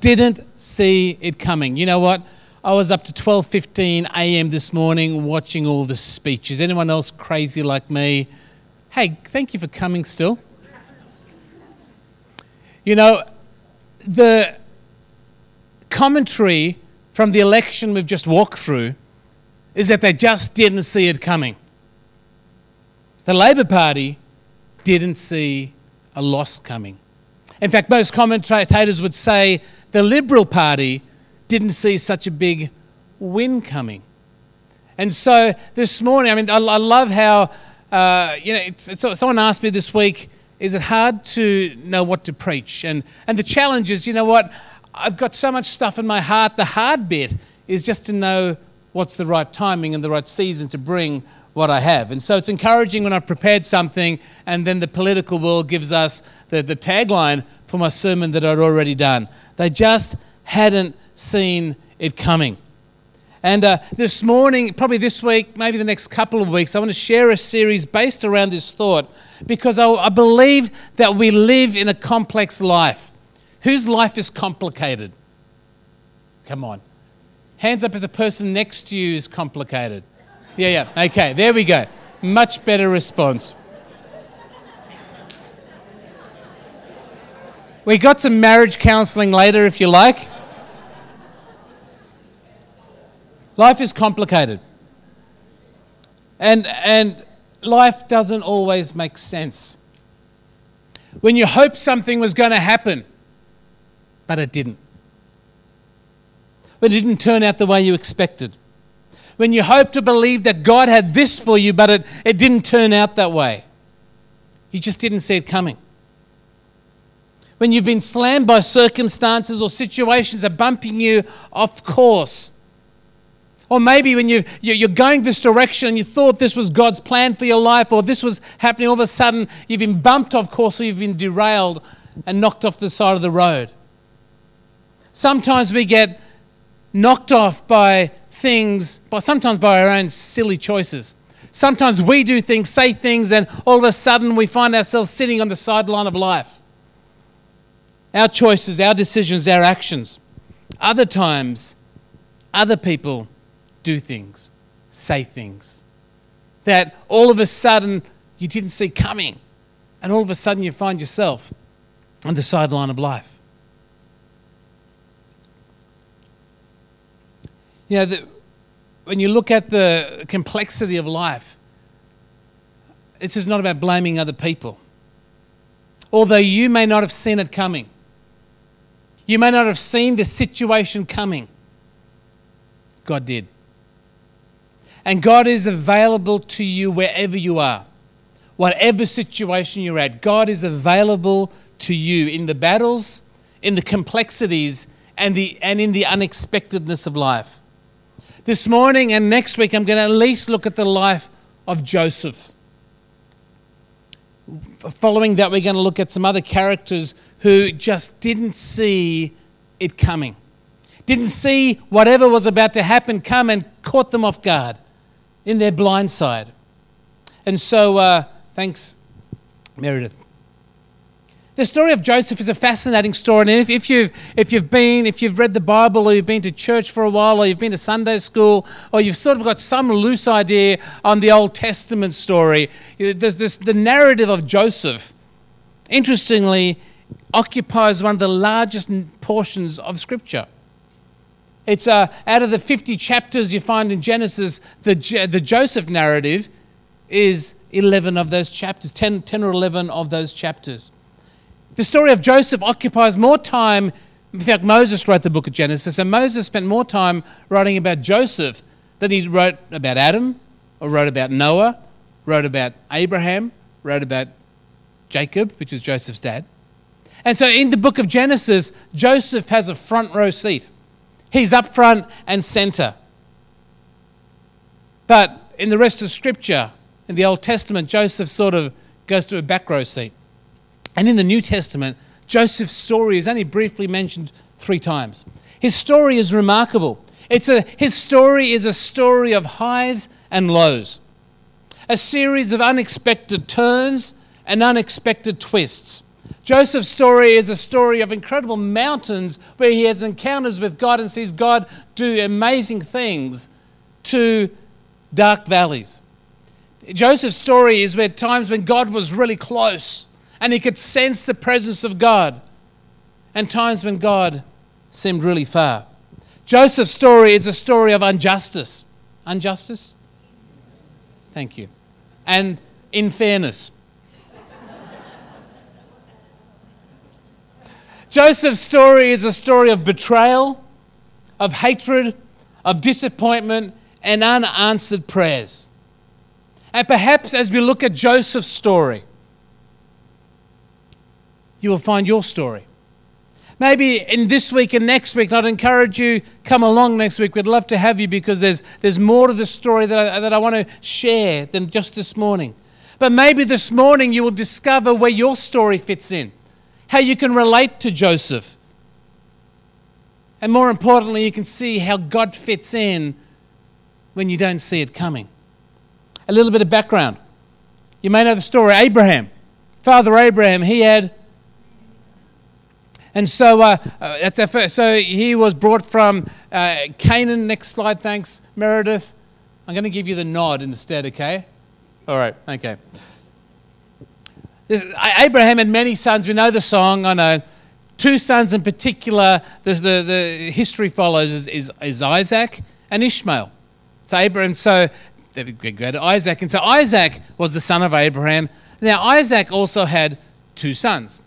didn't see it coming. You know what? I was up to 12:15 a.m. this morning watching all the speeches. Anyone else crazy like me? Hey, thank you for coming still. You know, the commentary from the election we've just walked through is that they just didn't see it coming. The Labor Party didn't see a loss coming. In fact, most commentators would say the Liberal Party didn't see such a big win coming. And so this morning, I mean, I, I love how, uh, you know, it's, it's, someone asked me this week, is it hard to know what to preach? And, and the challenge is, you know what? I've got so much stuff in my heart. The hard bit is just to know what's the right timing and the right season to bring what I have. And so it's encouraging when I've prepared something and then the political world gives us the, the tagline for my sermon that I'd already done. They just hadn't seen it coming. And uh, this morning, probably this week, maybe the next couple of weeks, I want to share a series based around this thought because I, I believe that we live in a complex life. Whose life is complicated? Come on. Hands up if the person next to you is complicated. Yeah, yeah. Okay, there we go. Much better response. We got some marriage counseling later if you like. Life is complicated. And, and life doesn't always make sense. When you hoped something was going to happen, but it didn't. When it didn't turn out the way you expected when you hope to believe that God had this for you, but it, it didn't turn out that way. You just didn't see it coming. When you've been slammed by circumstances or situations that are bumping you off course. Or maybe when you, you're going this direction and you thought this was God's plan for your life, or this was happening, all of a sudden you've been bumped off course or you've been derailed and knocked off the side of the road. Sometimes we get knocked off by things, but sometimes by our own silly choices. Sometimes we do things, say things, and all of a sudden we find ourselves sitting on the sideline of life. Our choices, our decisions, our actions. Other times, other people do things, say things that all of a sudden you didn't see coming. And all of a sudden you find yourself on the sideline of life. You know, the, when you look at the complexity of life, it's just not about blaming other people. Although you may not have seen it coming, you may not have seen the situation coming, God did. And God is available to you wherever you are, whatever situation you're at. God is available to you in the battles, in the complexities, and, the, and in the unexpectedness of life. This morning and next week, I'm going to at least look at the life of Joseph. Following that, we're going to look at some other characters who just didn't see it coming, didn't see whatever was about to happen come and caught them off guard in their blind side. And so, uh, thanks, Meredith. The story of Joseph is a fascinating story. And if, if, you've, if you've been, if you've read the Bible or you've been to church for a while or you've been to Sunday school or you've sort of got some loose idea on the Old Testament story, this, the narrative of Joseph, interestingly, occupies one of the largest portions of Scripture. It's uh, out of the 50 chapters you find in Genesis, the, the Joseph narrative is 11 of those chapters, 10, 10 or 11 of those chapters. The story of Joseph occupies more time. In fact, Moses wrote the book of Genesis, and Moses spent more time writing about Joseph than he wrote about Adam, or wrote about Noah, wrote about Abraham, wrote about Jacob, which is Joseph's dad. And so in the book of Genesis, Joseph has a front row seat. He's up front and center. But in the rest of Scripture, in the Old Testament, Joseph sort of goes to a back row seat. And in the New Testament, Joseph's story is only briefly mentioned three times. His story is remarkable. It's a, his story is a story of highs and lows, a series of unexpected turns and unexpected twists, Joseph's story is a story of incredible mountains where he has encounters with God and sees God do amazing things to dark valleys. Joseph's story is where times when God was really close and he could sense the presence of God, and times when God seemed really far. Joseph's story is a story of injustice. Injustice? Thank you. And in Joseph's story is a story of betrayal, of hatred, of disappointment, and unanswered prayers. And perhaps as we look at Joseph's story, you will find your story. Maybe in this week and next week, I'd encourage you, come along next week. We'd love to have you because there's, there's more to the story that I, that I want to share than just this morning. But maybe this morning you will discover where your story fits in, how you can relate to Joseph. And more importantly, you can see how God fits in when you don't see it coming. A little bit of background. You may know the story Abraham. Father Abraham, he had and so uh, uh, that's our first. So he was brought from uh, Canaan. Next slide, thanks, Meredith. I'm going to give you the nod instead, okay? All right, okay. Abraham had many sons. We know the song. I know two sons in particular. The, the, the history follows is, is, is, Isaac and Ishmael. So Abraham. So they go to Isaac, and so Isaac was the son of Abraham. Now Isaac also had two sons.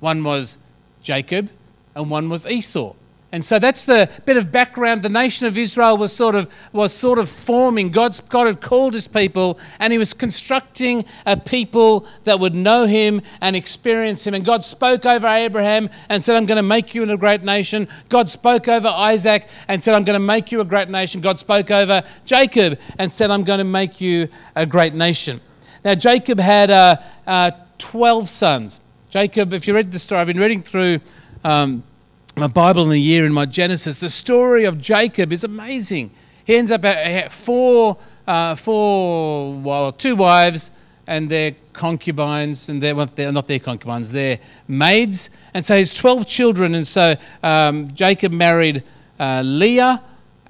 One was Jacob, and one was Esau. And so that's the bit of background. The nation of Israel was sort of, was sort of forming. God's, God had called his people, and he was constructing a people that would know him and experience him. And God spoke over Abraham and said, I'm going to make you a great nation. God spoke over Isaac and said, I'm going to make you a great nation. God spoke over Jacob and said, I'm going to make you a great nation. Now, Jacob had uh, uh, 12 sons. Jacob, if you read the story, I've been reading through um, my Bible in the year in my Genesis. The story of Jacob is amazing. He ends up at four, uh, four, well, two wives and their concubines, and they're, well, they're not their concubines, they're maids. And so he's 12 children. And so um, Jacob married uh, Leah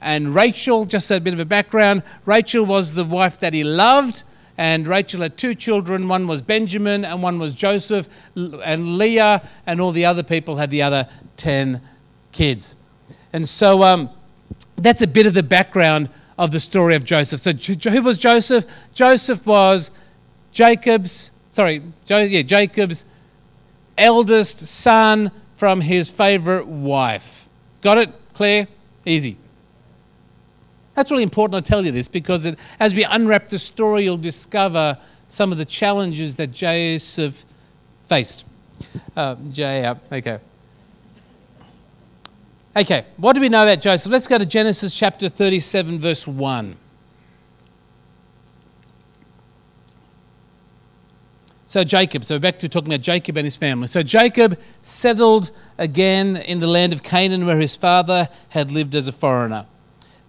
and Rachel. Just a bit of a background Rachel was the wife that he loved and Rachel had two children. One was Benjamin, and one was Joseph, and Leah, and all the other people had the other 10 kids. And so um, that's a bit of the background of the story of Joseph. So, who was Joseph? Joseph was Jacob's, sorry, jo- yeah, Jacob's eldest son from his favorite wife. Got it? Clear? Easy. That's really important to tell you this because it, as we unwrap the story, you'll discover some of the challenges that Joseph faced. Uh, J, okay. Okay, what do we know about Joseph? Let's go to Genesis chapter 37, verse 1. So, Jacob, so we're back to talking about Jacob and his family. So, Jacob settled again in the land of Canaan where his father had lived as a foreigner.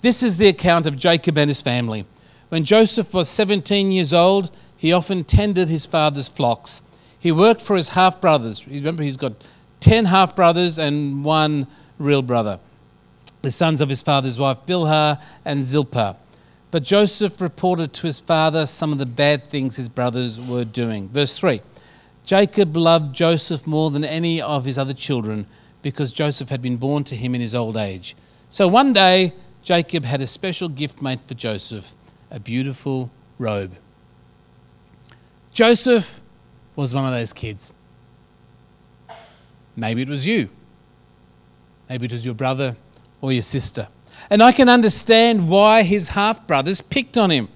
This is the account of Jacob and his family. When Joseph was 17 years old, he often tended his father's flocks. He worked for his half brothers. Remember, he's got 10 half brothers and one real brother, the sons of his father's wife, Bilhah and Zilpah. But Joseph reported to his father some of the bad things his brothers were doing. Verse 3 Jacob loved Joseph more than any of his other children because Joseph had been born to him in his old age. So one day, Jacob had a special gift made for Joseph a beautiful robe. Joseph was one of those kids. Maybe it was you. Maybe it was your brother or your sister. And I can understand why his half brothers picked on him.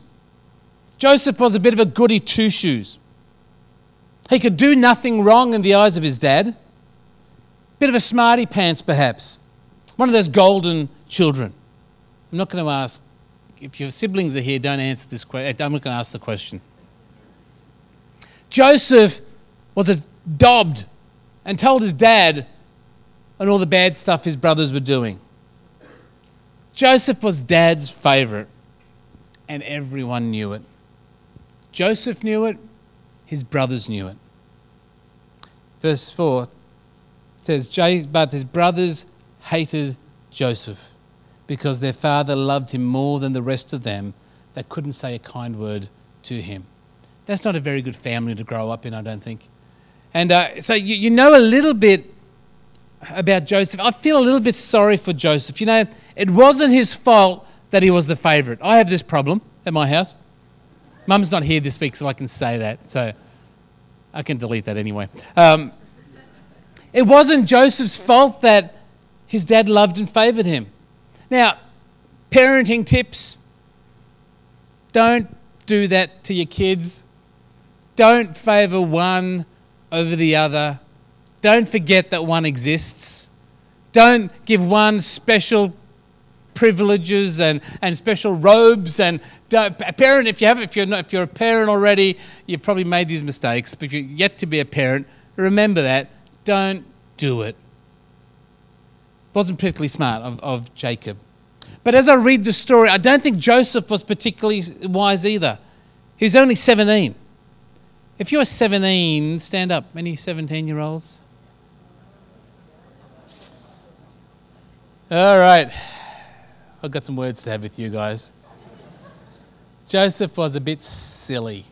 Joseph was a bit of a goody two shoes. He could do nothing wrong in the eyes of his dad. Bit of a smarty pants, perhaps. One of those golden children. I'm not going to ask, if your siblings are here, don't answer this question. Eh, I'm not going to ask the question. Joseph was adobbed and told his dad and all the bad stuff his brothers were doing. Joseph was dad's favorite, and everyone knew it. Joseph knew it, his brothers knew it. verse 4 says, But his brothers hated Joseph because their father loved him more than the rest of them that couldn't say a kind word to him. That's not a very good family to grow up in, I don't think. And uh, so you, you know a little bit about Joseph. I feel a little bit sorry for Joseph. You know, it wasn't his fault that he was the favourite. I have this problem at my house. Mum's not here this week, so I can say that. So I can delete that anyway. Um, it wasn't Joseph's fault that his dad loved and favoured him. Now, parenting tips don't do that to your kids. Don't favour one over the other. Don't forget that one exists. Don't give one special privileges and, and special robes and a parent if you have if you're not, if you're a parent already you've probably made these mistakes but if you're yet to be a parent remember that don't do it wasn't particularly smart of, of Jacob but as I read the story I don't think Joseph was particularly wise either he was only 17 if you're 17 stand up any 17 year olds All right. I've got some words to have with you guys. Joseph was a bit silly.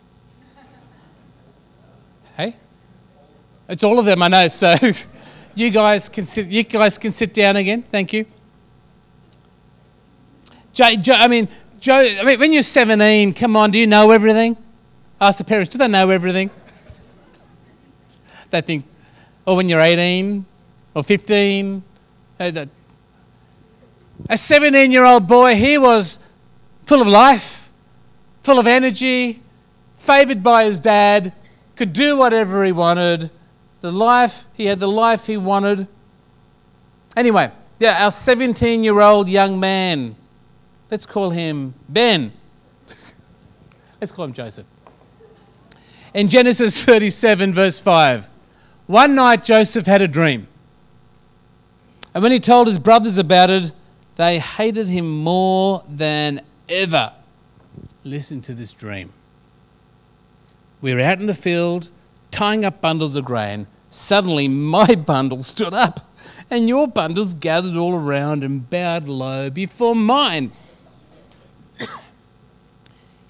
Hey? It's all of them, I know. So you guys can sit, you guys can sit down again. Thank you. Joe, Joe, I mean, Joe, I mean, when you're 17, come on, do you know everything? Ask the parents, do they know everything? they think, or when you're 18 or 15, a 17 year old boy, he was full of life, full of energy, favored by his dad, could do whatever he wanted. The life, he had the life he wanted. Anyway, yeah, our 17 year old young man, let's call him Ben. let's call him Joseph. In Genesis 37, verse 5, one night Joseph had a dream. And when he told his brothers about it, they hated him more than ever. Listen to this dream. We were out in the field tying up bundles of grain. Suddenly, my bundle stood up, and your bundles gathered all around and bowed low before mine.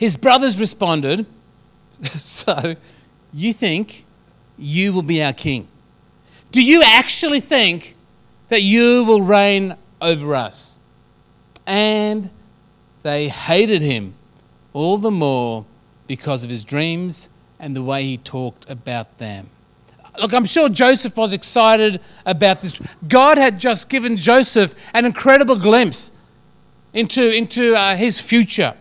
His brothers responded, So, you think you will be our king? Do you actually think that you will reign over us. And they hated him all the more because of his dreams and the way he talked about them. Look, I'm sure Joseph was excited about this. God had just given Joseph an incredible glimpse into, into uh, his future.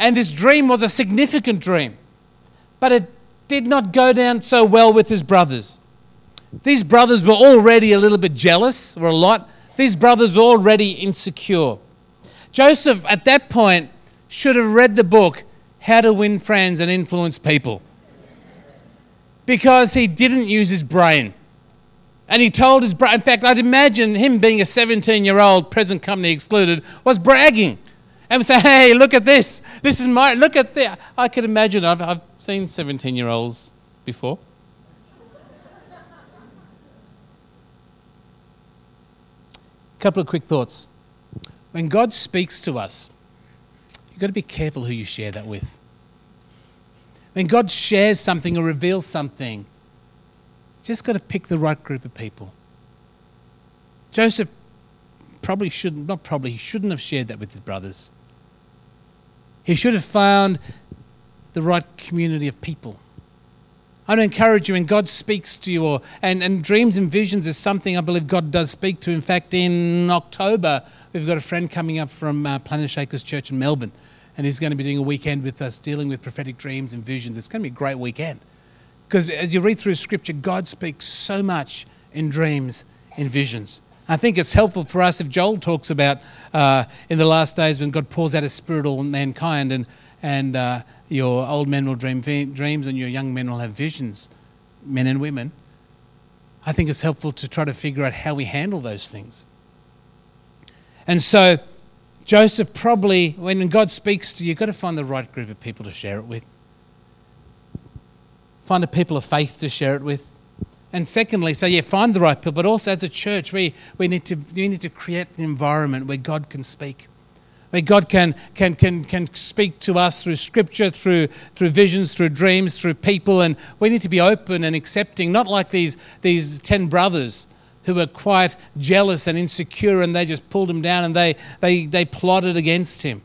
And his dream was a significant dream. But it did not go down so well with his brothers. These brothers were already a little bit jealous, or a lot. These brothers were already insecure. Joseph, at that point, should have read the book, How to Win Friends and Influence People, because he didn't use his brain. And he told his brother, in fact, I'd imagine him being a 17 year old, present company excluded, was bragging and say, hey, look at this. This is my, look at this. I could imagine, I've, I've seen 17 year olds before. couple of quick thoughts. When God speaks to us, you've got to be careful who you share that with. When God shares something or reveals something, just got to pick the right group of people. Joseph probably shouldn't, not probably, he shouldn't have shared that with his brothers. He should have found the right community of people. I want to encourage you when God speaks to you, or, and, and dreams and visions is something I believe God does speak to. In fact, in October, we've got a friend coming up from uh, Planetshakers Church in Melbourne, and he's going to be doing a weekend with us dealing with prophetic dreams and visions. It's going to be a great weekend. Because as you read through Scripture, God speaks so much in dreams, in visions. I think it's helpful for us if Joel talks about uh, in the last days when God pours out his spirit on mankind and and uh, your old men will dream dreams and your young men will have visions, men and women. I think it's helpful to try to figure out how we handle those things. And so, Joseph probably, when God speaks to you, you've got to find the right group of people to share it with. Find a people of faith to share it with. And secondly, so yeah, find the right people, but also as a church, we, we, need to, we need to create an environment where God can speak, where God can, can, can, can speak to us through scripture, through, through visions, through dreams, through people. And we need to be open and accepting, not like these, these 10 brothers who were quite jealous and insecure and they just pulled him down and they, they, they plotted against him.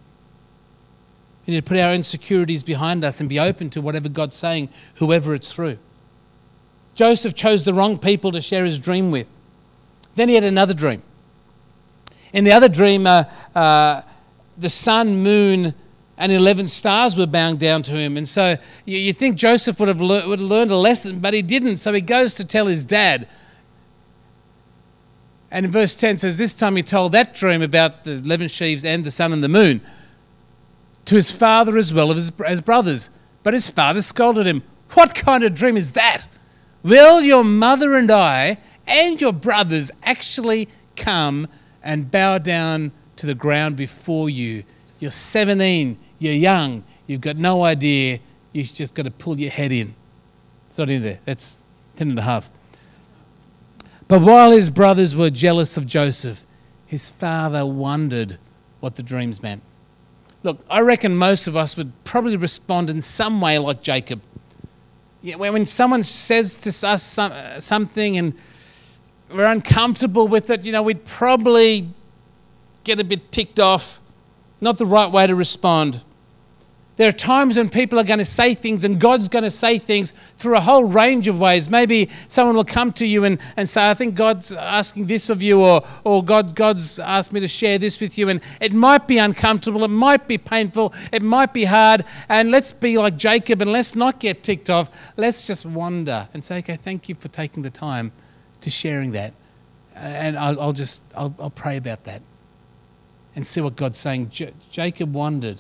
We need to put our insecurities behind us and be open to whatever God's saying, whoever it's through. Joseph chose the wrong people to share his dream with. Then he had another dream. In the other dream, uh, uh, the sun, moon, and 11 stars were bowing down to him. And so you, you think Joseph would have, le- would have learned a lesson, but he didn't. So he goes to tell his dad. And in verse 10 says, This time he told that dream about the 11 sheaves and the sun and the moon to his father as well as his brothers. But his father scolded him. What kind of dream is that? Will your mother and I and your brothers actually come and bow down to the ground before you? You're 17, you're young, you've got no idea, you've just got to pull your head in. It's not in there, that's 10 and a half. But while his brothers were jealous of Joseph, his father wondered what the dreams meant. Look, I reckon most of us would probably respond in some way like Jacob when someone says to us some, uh, something and we're uncomfortable with it, you know, we'd probably get a bit ticked off. Not the right way to respond. There are times when people are going to say things and God's going to say things through a whole range of ways. Maybe someone will come to you and, and say, I think God's asking this of you, or, or God, God's asked me to share this with you. And it might be uncomfortable, it might be painful, it might be hard. And let's be like Jacob and let's not get ticked off. Let's just wonder and say, okay, thank you for taking the time to sharing that. And I'll, I'll just, I'll, I'll pray about that and see what God's saying. J- Jacob wondered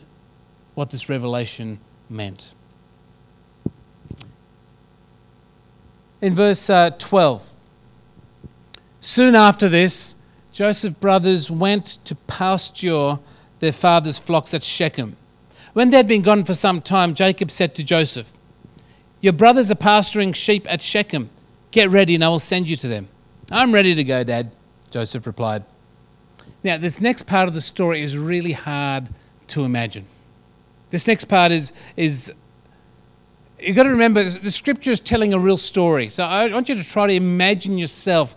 what this revelation meant. In verse uh, 12, soon after this, Joseph's brothers went to pasture their father's flocks at Shechem. When they had been gone for some time, Jacob said to Joseph, Your brothers are pasturing sheep at Shechem. Get ready and I will send you to them. I'm ready to go, Dad, Joseph replied. Now, this next part of the story is really hard to imagine. This next part is, is you've got to remember the scripture is telling a real story. So I want you to try to imagine yourself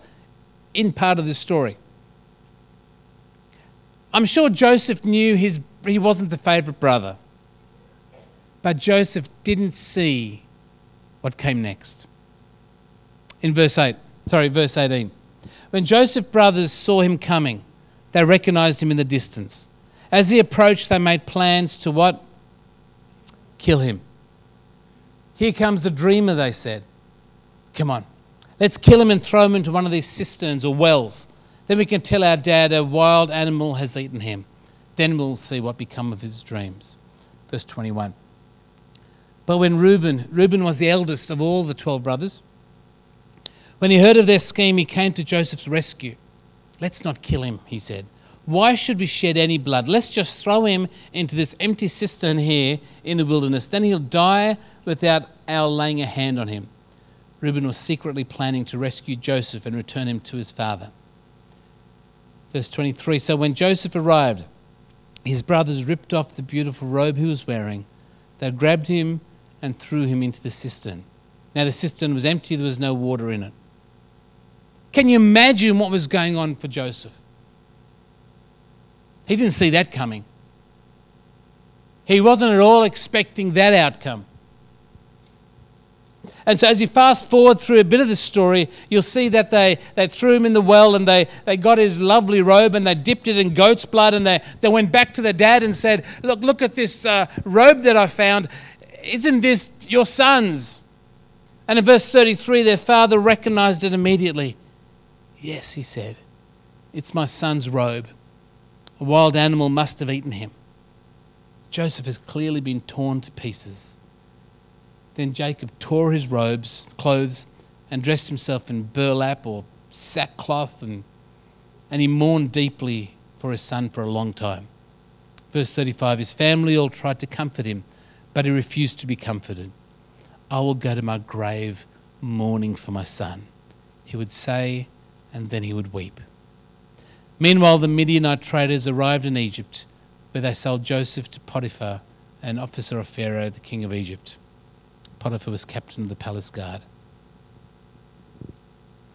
in part of this story. I'm sure Joseph knew his, he wasn't the favorite brother, but Joseph didn't see what came next. In verse 8, sorry, verse 18. When Joseph's brothers saw him coming, they recognized him in the distance. As he approached, they made plans to what? Kill him. Here comes the dreamer, they said. Come on, let's kill him and throw him into one of these cisterns or wells. Then we can tell our dad a wild animal has eaten him. Then we'll see what become of his dreams. Verse 21. But when Reuben, Reuben was the eldest of all the 12 brothers, when he heard of their scheme, he came to Joseph's rescue. Let's not kill him, he said. Why should we shed any blood? Let's just throw him into this empty cistern here in the wilderness. Then he'll die without our laying a hand on him. Reuben was secretly planning to rescue Joseph and return him to his father. Verse 23 So when Joseph arrived, his brothers ripped off the beautiful robe he was wearing. They grabbed him and threw him into the cistern. Now, the cistern was empty, there was no water in it. Can you imagine what was going on for Joseph? He didn't see that coming. He wasn't at all expecting that outcome. And so, as you fast forward through a bit of the story, you'll see that they, they threw him in the well and they, they got his lovely robe and they dipped it in goat's blood and they, they went back to their dad and said, Look, look at this uh, robe that I found. Isn't this your son's? And in verse 33, their father recognized it immediately. Yes, he said, It's my son's robe. A wild animal must have eaten him. Joseph has clearly been torn to pieces. Then Jacob tore his robes, clothes, and dressed himself in burlap or sackcloth, and, and he mourned deeply for his son for a long time. Verse 35 His family all tried to comfort him, but he refused to be comforted. I will go to my grave mourning for my son. he would say, and then he would weep. Meanwhile, the Midianite traders arrived in Egypt, where they sold Joseph to Potiphar, an officer of Pharaoh, the king of Egypt. Potiphar was captain of the palace guard.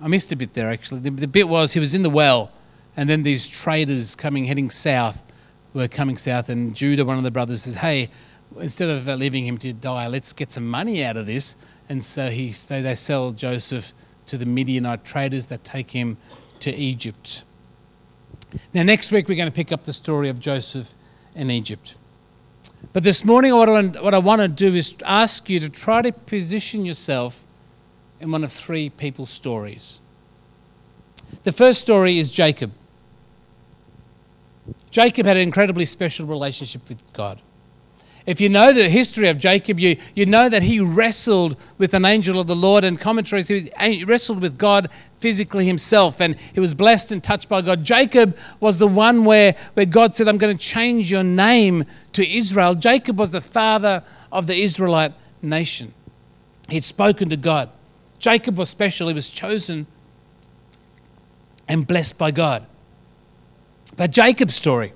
I missed a bit there actually. The, the bit was he was in the well, and then these traders coming heading south were coming south, and Judah, one of the brothers, says, "Hey, instead of uh, leaving him to die, let's get some money out of this." And so he, they, they sell Joseph to the Midianite traders that take him to Egypt. Now, next week we're going to pick up the story of Joseph in Egypt. But this morning, what I, want to do is ask you to try to position yourself in one of three people's stories. The first story is Jacob. Jacob had an incredibly special relationship with God. If you know the history of Jacob, you, you know that he wrestled with an angel of the Lord and commentaries. He wrestled with God physically himself and he was blessed and touched by God. Jacob was the one where, where God said, I'm going to change your name to Israel. Jacob was the father of the Israelite nation. He'd spoken to God. Jacob was special, he was chosen and blessed by God. But Jacob's story,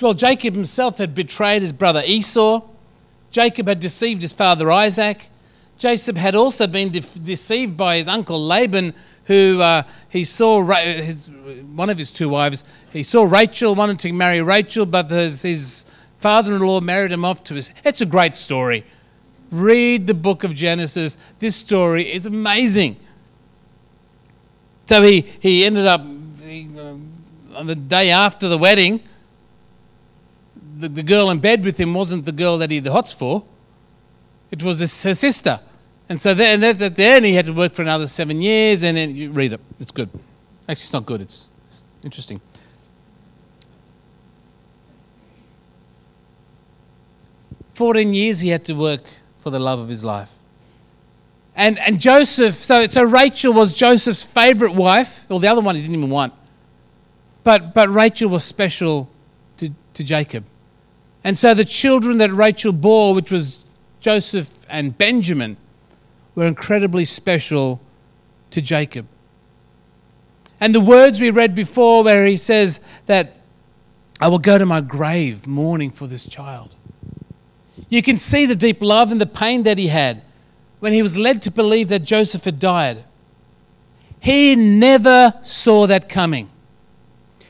well, Jacob himself had betrayed his brother Esau. Jacob had deceived his father Isaac. Jacob had also been de- deceived by his uncle Laban, who uh, he saw Ra- his, one of his two wives. He saw Rachel, wanted to marry Rachel, but his, his father-in-law married him off to his. It's a great story. Read the book of Genesis. This story is amazing. So he, he ended up, he, uh, on the day after the wedding, the, the girl in bed with him wasn't the girl that he had the hots for, it was his, her sister. And so then, then, he had to work for another seven years, and then you read it. It's good. Actually, it's not good, it's, it's interesting. Fourteen years he had to work for the love of his life. And, and Joseph, so, so Rachel was Joseph's favorite wife. Well, the other one he didn't even want. But, but Rachel was special to, to Jacob. And so the children that Rachel bore, which was Joseph and Benjamin, were incredibly special to Jacob. And the words we read before, where he says that I will go to my grave mourning for this child. You can see the deep love and the pain that he had when he was led to believe that Joseph had died. He never saw that coming.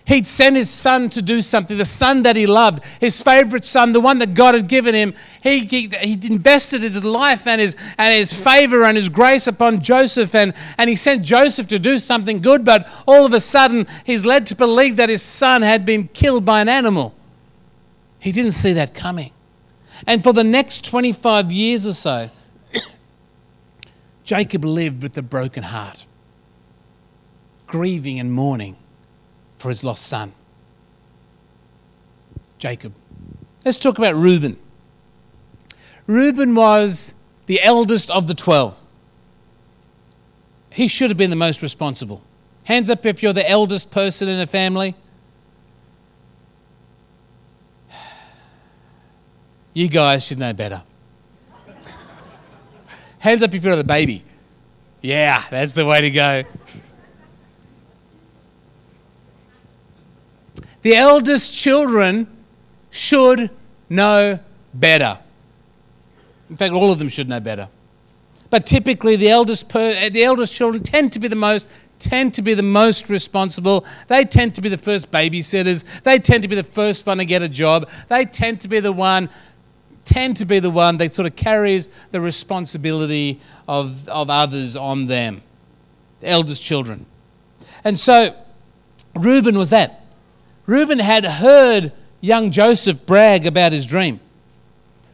He'd sent his son to do something, the son that he loved, his favorite son, the one that God had given him. He, he, he invested his life and his, and his favor and his grace upon Joseph, and, and he sent Joseph to do something good, but all of a sudden he's led to believe that his son had been killed by an animal. He didn't see that coming. And for the next 25 years or so, Jacob lived with a broken heart, grieving and mourning for his lost son. Jacob. Let's talk about Reuben. Reuben was the eldest of the 12. He should have been the most responsible. Hands up if you're the eldest person in a family. You guys should know better. Hands up if you're the baby. Yeah, that's the way to go. The eldest children should know better. In fact, all of them should know better. But typically, the eldest, per, the eldest children tend to be the most tend to be the most responsible. They tend to be the first babysitters. They tend to be the first one to get a job. They tend to be the one tend to be the one that sort of carries the responsibility of, of others on them, the eldest children. And so Reuben was that. Reuben had heard young Joseph brag about his dream.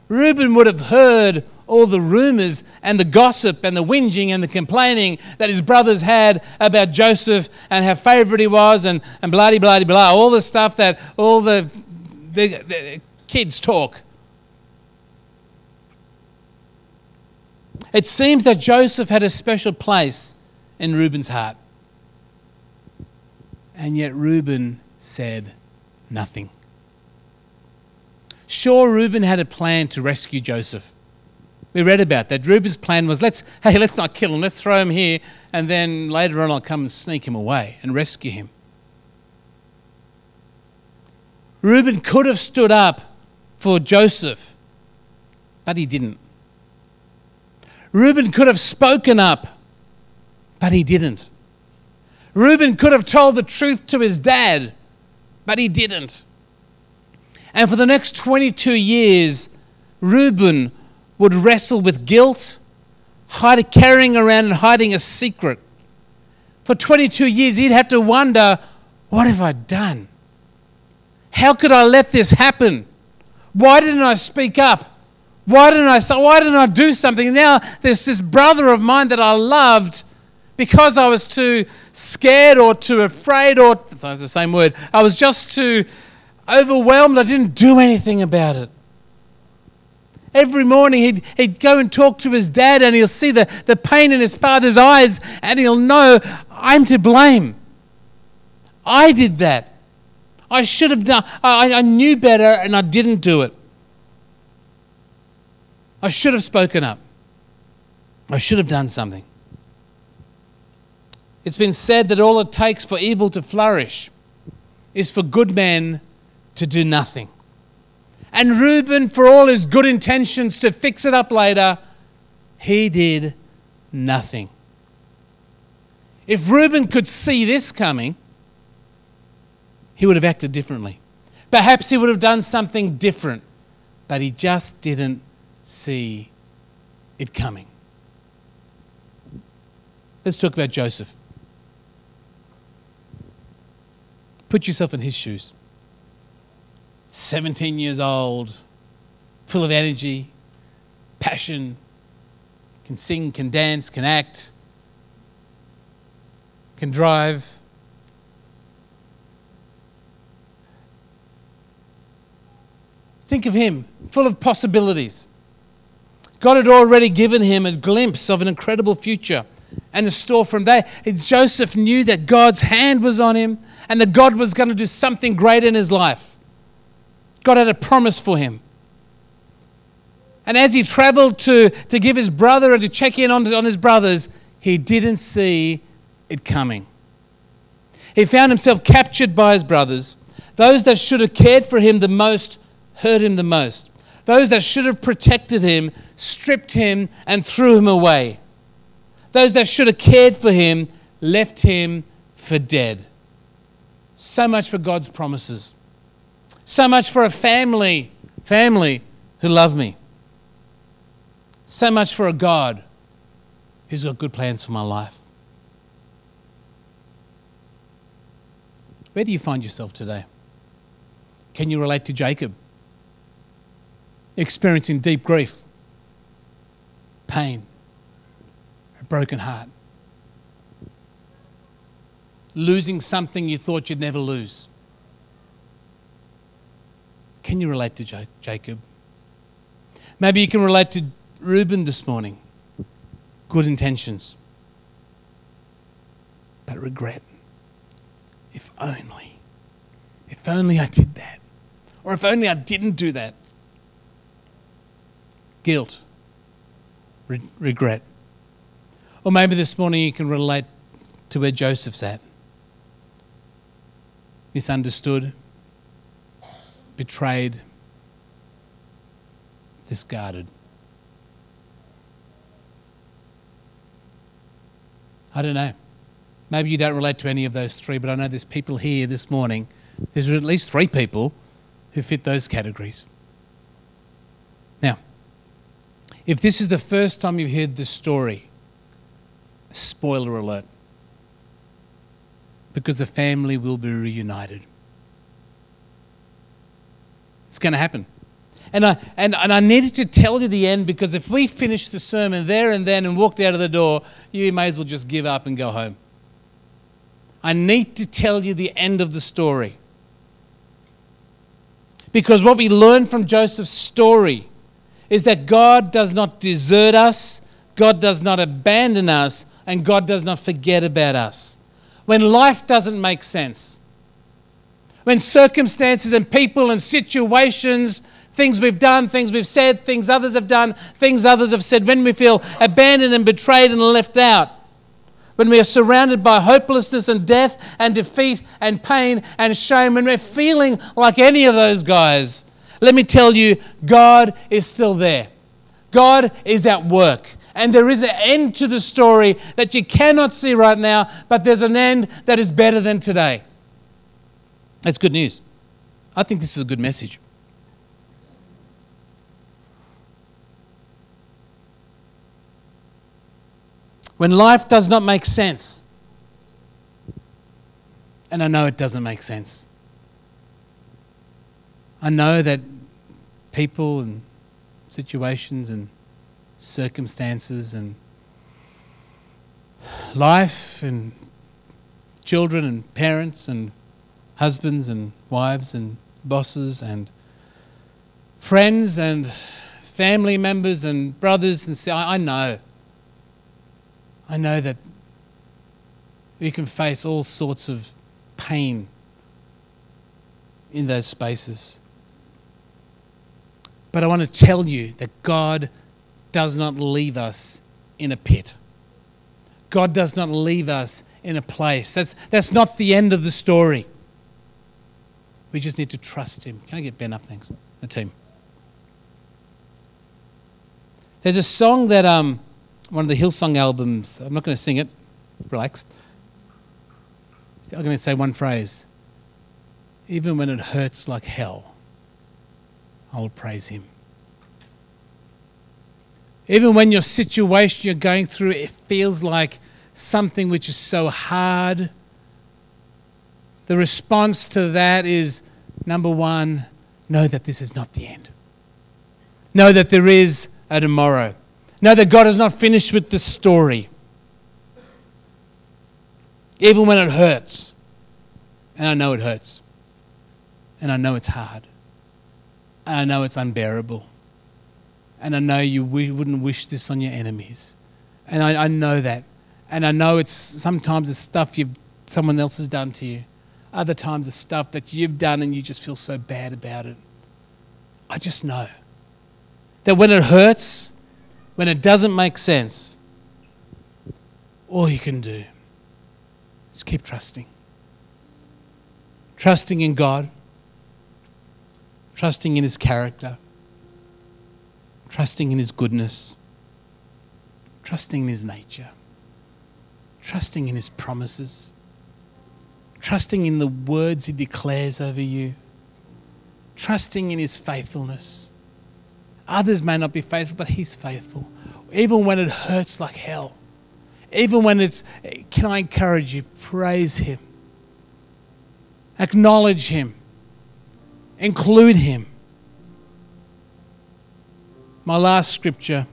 Reuben would have heard all the rumors and the gossip and the whinging and the complaining that his brothers had about Joseph and how favorite he was and, and blah, blah, blah, all the stuff that all the, the, the kids talk. It seems that Joseph had a special place in Reuben's heart. And yet Reuben said nothing. Sure, Reuben had a plan to rescue Joseph. We read about that. Reuben's plan was let's, hey, let's not kill him, let's throw him here, and then later on I'll come and sneak him away and rescue him. Reuben could have stood up for Joseph, but he didn't. Reuben could have spoken up, but he didn't. Reuben could have told the truth to his dad, but he didn't. And for the next 22 years, Reuben would wrestle with guilt, hide, carrying around and hiding a secret. For 22 years, he'd have to wonder what have I done? How could I let this happen? Why didn't I speak up? Why didn't I, why didn't I do something? Now there's this brother of mine that I loved because I was too scared or too afraid or, it's the same word, I was just too overwhelmed. I didn't do anything about it. Every morning he'd, he'd go and talk to his dad and he'll see the, the pain in his father's eyes and he'll know I'm to blame. I did that. I should have done, I, I knew better and I didn't do it. I should have spoken up. I should have done something. It's been said that all it takes for evil to flourish is for good men to do nothing. And Reuben, for all his good intentions to fix it up later, he did nothing. If Reuben could see this coming, he would have acted differently. Perhaps he would have done something different, but he just didn't see it coming. Let's talk about Joseph. Put yourself in his shoes. 17 years old, full of energy, passion, can sing, can dance, can act, can drive. Think of him, full of possibilities. God had already given him a glimpse of an incredible future and a store from there. Joseph knew that God's hand was on him and that God was going to do something great in his life. God had a promise for him. And as he traveled to, to give his brother and to check in on, on his brothers, he didn't see it coming. He found himself captured by his brothers. Those that should have cared for him the most hurt him the most. Those that should have protected him stripped him and threw him away. Those that should have cared for him left him for dead. So much for God's promises. So much for a family, family who love me. So much for a God who's got good plans for my life. Where do you find yourself today? Can you relate to Jacob? Experiencing deep grief, pain, a broken heart, losing something you thought you'd never lose. Can you relate to Jacob? Maybe you can relate to Reuben this morning. Good intentions, but regret. If only, if only I did that, or if only I didn't do that. Guilt, re- regret. Or maybe this morning you can relate to where Joseph's at. Misunderstood, betrayed, discarded. I don't know. Maybe you don't relate to any of those three, but I know there's people here this morning. There's at least three people who fit those categories. Now, if this is the first time you've heard this story, spoiler alert, because the family will be reunited. It's going to happen. And I, and, and I needed to tell you the end because if we finished the sermon there and then and walked out of the door, you may as well just give up and go home. I need to tell you the end of the story. Because what we learn from Joseph's story is that God does not desert us, God does not abandon us, and God does not forget about us. When life doesn't make sense, when circumstances and people and situations things we've done, things we've said, things others have done, things others have said, when we feel abandoned and betrayed and left out, when we are surrounded by hopelessness and death and defeat and pain and shame, when we're feeling like any of those guys, let me tell you, God is still there. God is at work. And there is an end to the story that you cannot see right now, but there's an end that is better than today. That's good news. I think this is a good message. When life does not make sense, and I know it doesn't make sense, I know that people and situations and circumstances and life and children and parents and husbands and wives and bosses and friends and family members and brothers and I, I know. I know that we can face all sorts of pain in those spaces. But I want to tell you that God does not leave us in a pit. God does not leave us in a place. That's, that's not the end of the story. We just need to trust Him. Can I get Ben up? Thanks. The team. There's a song that um, one of the Hillsong albums, I'm not going to sing it, relax. I'm going to say one phrase. Even when it hurts like hell, I will praise Him. Even when your situation you're going through, it feels like something which is so hard the response to that is number one, know that this is not the end. Know that there is a tomorrow. Know that God is not finished with the story. Even when it hurts. And I know it hurts. And I know it's hard. And I know it's unbearable. And I know you wouldn't wish this on your enemies. And I, I know that. And I know it's sometimes it's stuff you've, someone else has done to you. Other times, the stuff that you've done and you just feel so bad about it. I just know that when it hurts, when it doesn't make sense, all you can do is keep trusting. Trusting in God, trusting in His character, trusting in His goodness, trusting in His nature, trusting in His promises trusting in the words He declares over you, trusting in His faithfulness. Others may not be faithful, but He's faithful. Even when it hurts like hell, even when it's, can I encourage you? Praise Him, acknowledge Him, include Him. My last scripture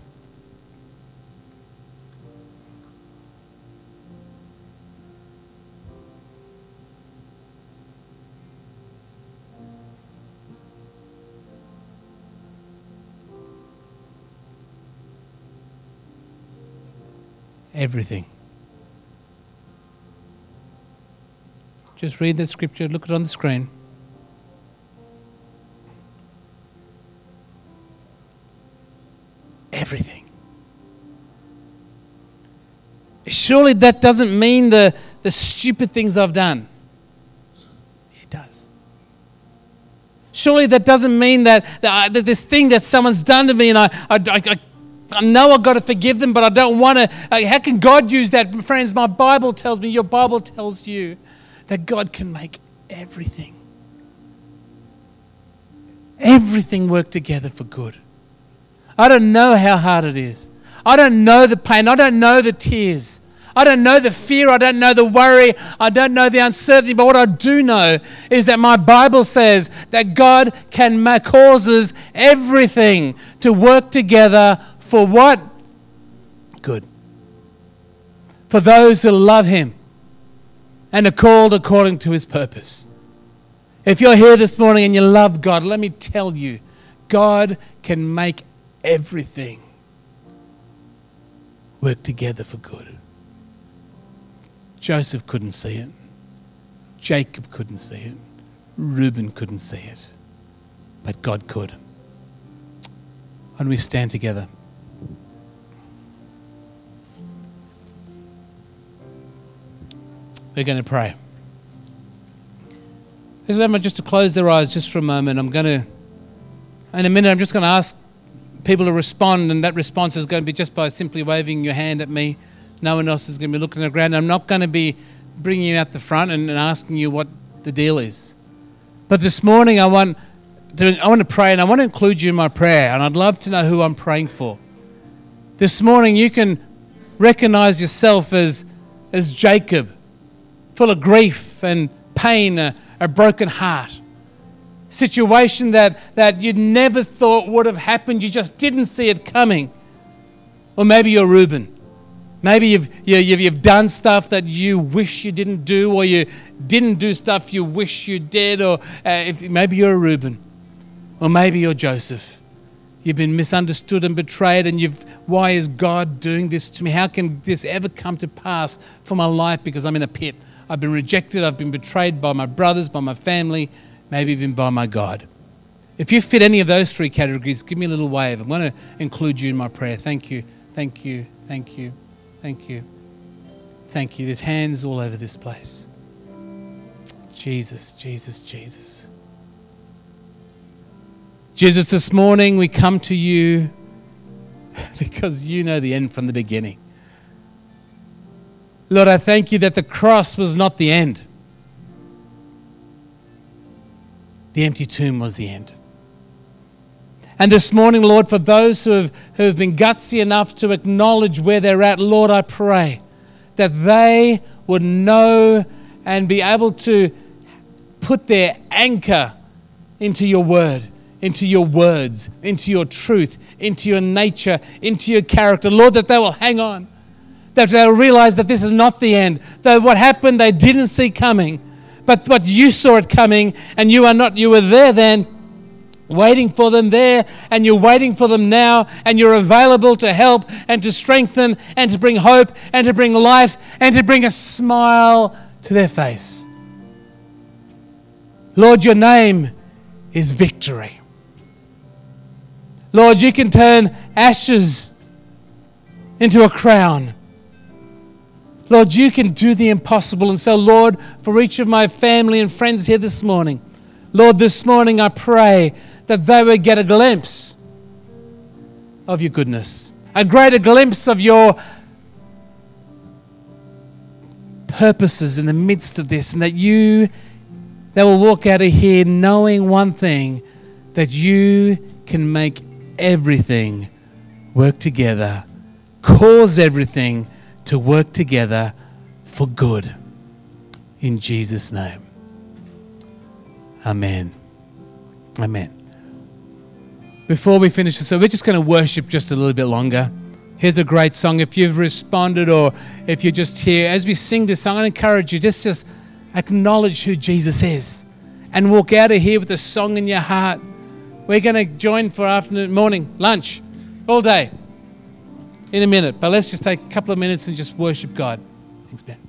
everything. Just read the scripture, look it on the screen. Everything. Surely that doesn't mean the, the stupid things I've done. It does. Surely that doesn't mean that, that, uh, that this thing that someone's done to me and I, I, I, I know I've got to forgive them, but I don't want to. How can God use that? Friends, my Bible tells me, your Bible tells you that God can make everything, everything work together for good. I don't know how hard it is. I don't know the pain. I don't know the tears. I don't know the fear. I don't know the worry. I don't know the uncertainty. But what I do know is that my Bible says that God can causes everything to work together for what? Good. For those who love Him and are called according to His purpose. If you're here this morning and you love God, let me tell you, God can make everything work together for good. Joseph couldn't see it. Jacob couldn't see it. Reuben couldn't see it. But God could. When we stand together. We're going to pray. Just to close their eyes just for a moment. I'm going to, in a minute, I'm just going to ask people to respond, and that response is going to be just by simply waving your hand at me. No one else is going to be looking around. I'm not going to be bringing you out the front and, and asking you what the deal is. But this morning, I want to, I want to pray, and I want to include you in my prayer, and I'd love to know who I'm praying for. This morning, you can recognize yourself as, as Jacob, full of grief and pain, a, a broken heart. Situation that, that you never thought would have happened, you just didn't see it coming. Or maybe you're Reuben. Maybe you've, you, have you've done stuff that you wish you didn't do, or you didn't do stuff you wish you did, or uh, if, maybe you're a Reuben, or maybe you're Joseph. You've been misunderstood and betrayed, and you've, why is God doing this to me? How can this ever come to pass for my life because I'm in a pit? I've been rejected, I've been betrayed by my brothers, by my family, maybe even by my God. If you fit any of those three categories, give me a little wave. I'm going to include you in my prayer. Thank you, thank you, thank you. Thank you. Thank you. There's hands all over this place. Jesus, Jesus, Jesus. Jesus, this morning we come to you because you know the end from the beginning. Lord, I thank you that the cross was not the end, the empty tomb was the end. And this morning, Lord, for those who have, who have been gutsy enough to acknowledge where they're at, Lord, I pray that they would know and be able to put their anchor into your word, into your words, into your truth, into your nature, into your character. Lord, that they will hang on, that they'll realize that this is not the end, that what happened they didn't see coming, but, but you saw it coming and you are not, you were there then waiting for them there, and you're waiting for them now, and you're available to help and to strengthen and to bring hope and to bring life and to bring a smile to their face. Lord, your name is victory. Lord, you can turn ashes into a crown. Lord, you can do the impossible. And so, Lord, for each of my family and friends here this morning, Lord, this morning I pray that they would get a glimpse of your goodness, a greater glimpse of your purposes in the midst of this, and that you they will walk out of here knowing one thing that you can make everything work together, cause everything to work together for good. In Jesus' name. Amen. Amen before we finish, so we're just going to worship just a little bit longer. Here's a great song. If you've responded or if you're just here, as we sing this song, I encourage you just just acknowledge who Jesus is and walk out of here with a song in your heart. We're going to join for afternoon, morning, lunch, all day in a minute. But let's just take a couple of minutes and just worship God. Thanks, Ben.